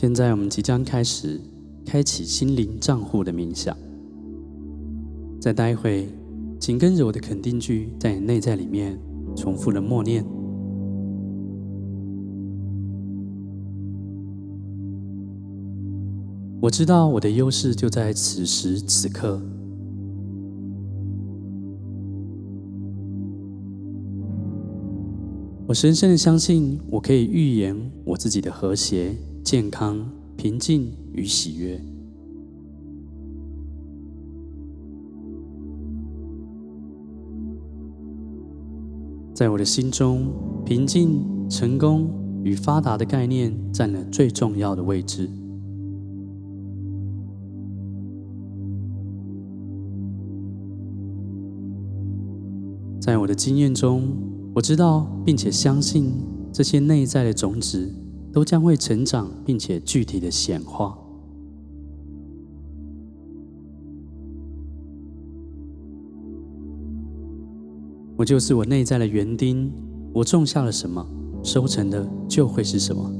现在我们即将开始开启心灵账户的冥想。再待会，请跟着我的肯定句，在你内在里面重复的默念：我知道我的优势就在此时此刻。我深深的相信，我可以预言我自己的和谐。健康、平静与喜悦，在我的心中，平静、成功与发达的概念占了最重要的位置。在我的经验中，我知道并且相信这些内在的种子。都将会成长，并且具体的显化。我就是我内在的园丁，我种下了什么，收成的就会是什么。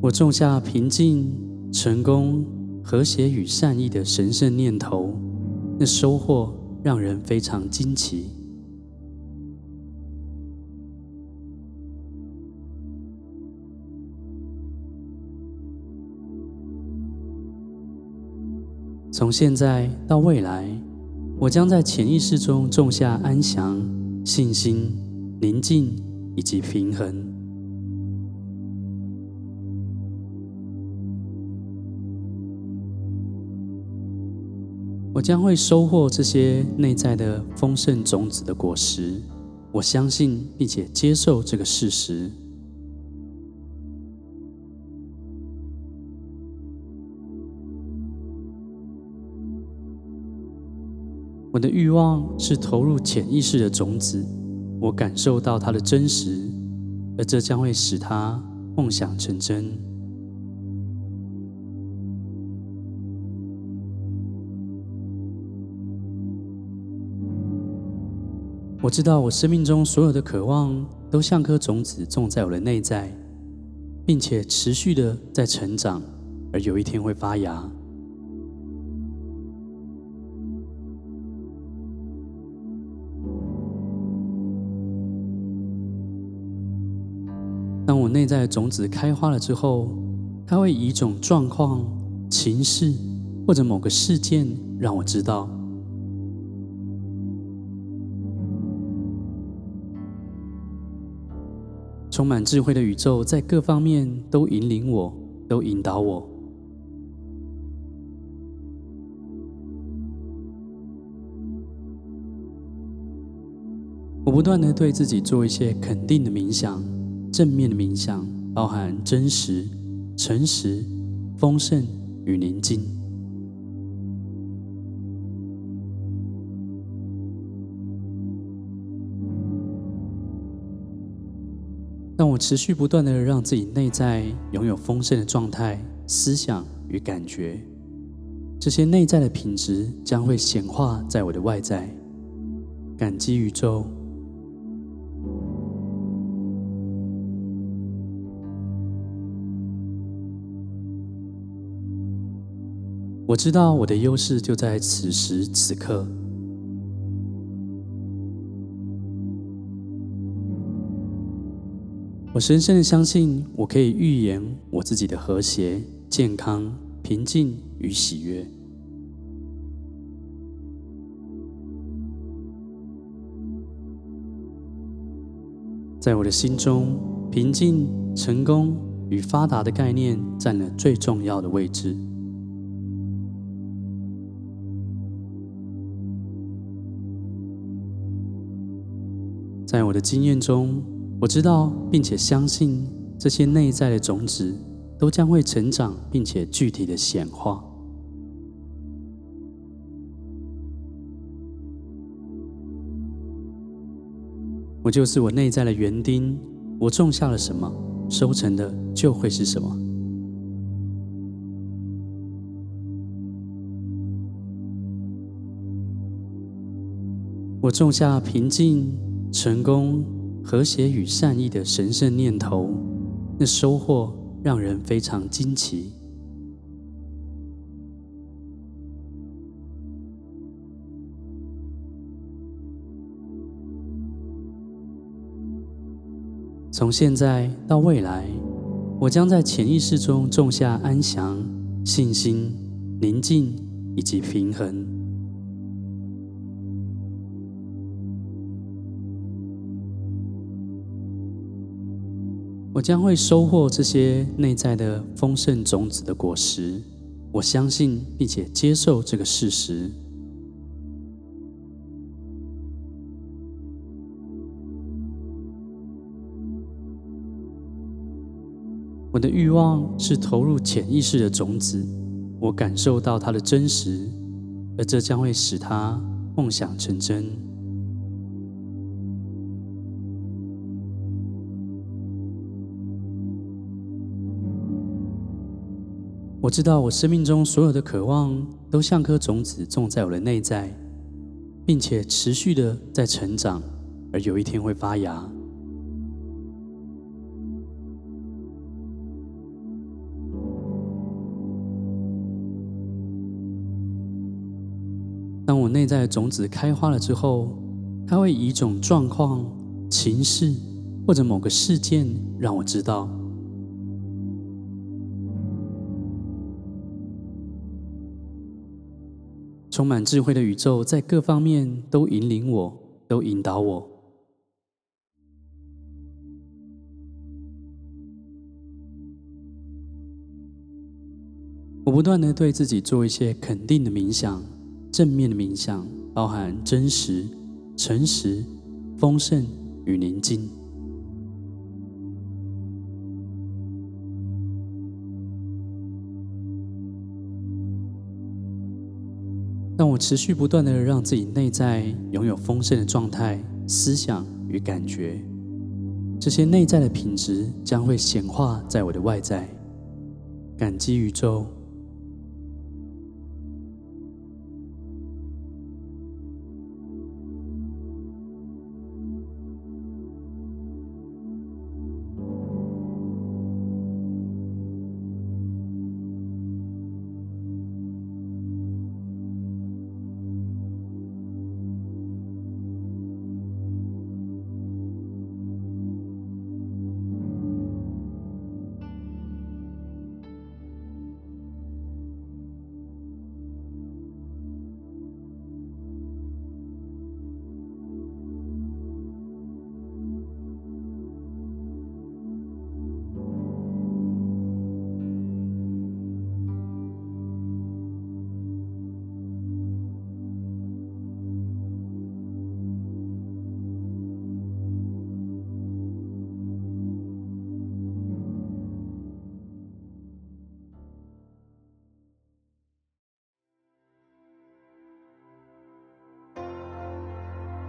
我种下平静、成功、和谐与善意的神圣念头，那收获让人非常惊奇。从现在到未来，我将在潜意识中种下安详、信心、宁静以及平衡。将会收获这些内在的丰盛种子的果实。我相信并且接受这个事实。我的欲望是投入潜意识的种子，我感受到它的真实，而这将会使它梦想成真。我知道我生命中所有的渴望都像颗种子种在我的内在，并且持续的在成长，而有一天会发芽。当我内在的种子开花了之后，它会以一种状况、情势或者某个事件让我知道，充满智慧的宇宙在各方面都引领我，都引导我。我不断地对自己做一些肯定的冥想。正面的冥想包含真实、诚实、丰盛与宁静。我持续不断的让自己内在拥有丰盛的状态、思想与感觉，这些内在的品质将会显化在我的外在。感激宇宙。我知道我的优势就在此时此刻。我深深的相信，我可以预言我自己的和谐、健康、平静与喜悦。在我的心中，平静、成功与发达的概念占了最重要的位置。在我的经验中，我知道并且相信这些内在的种子都将会成长，并且具体的显化。我就是我内在的园丁，我种下了什么，收成的就会是什么。我种下平静。成功、和谐与善意的神圣念头，那收获让人非常惊奇。从现在到未来，我将在潜意识中种下安详、信心、宁静以及平衡。我将会收获这些内在的丰盛种子的果实。我相信并且接受这个事实。我的欲望是投入潜意识的种子，我感受到它的真实，而这将会使它梦想成真。我知道我生命中所有的渴望都像颗种子种在我的内在并且持续的在成长而有一天会发芽。当我内在的种子开花了之后它会以一种状况情势或者某个事件让我知道。充满智慧的宇宙在各方面都引领我，都引导我。我不断地对自己做一些肯定的冥想，正面的冥想，包含真实、诚实、丰盛与宁静。我持续不断的让自己内在拥有丰盛的状态、思想与感觉，这些内在的品质将会显化在我的外在。感激宇宙。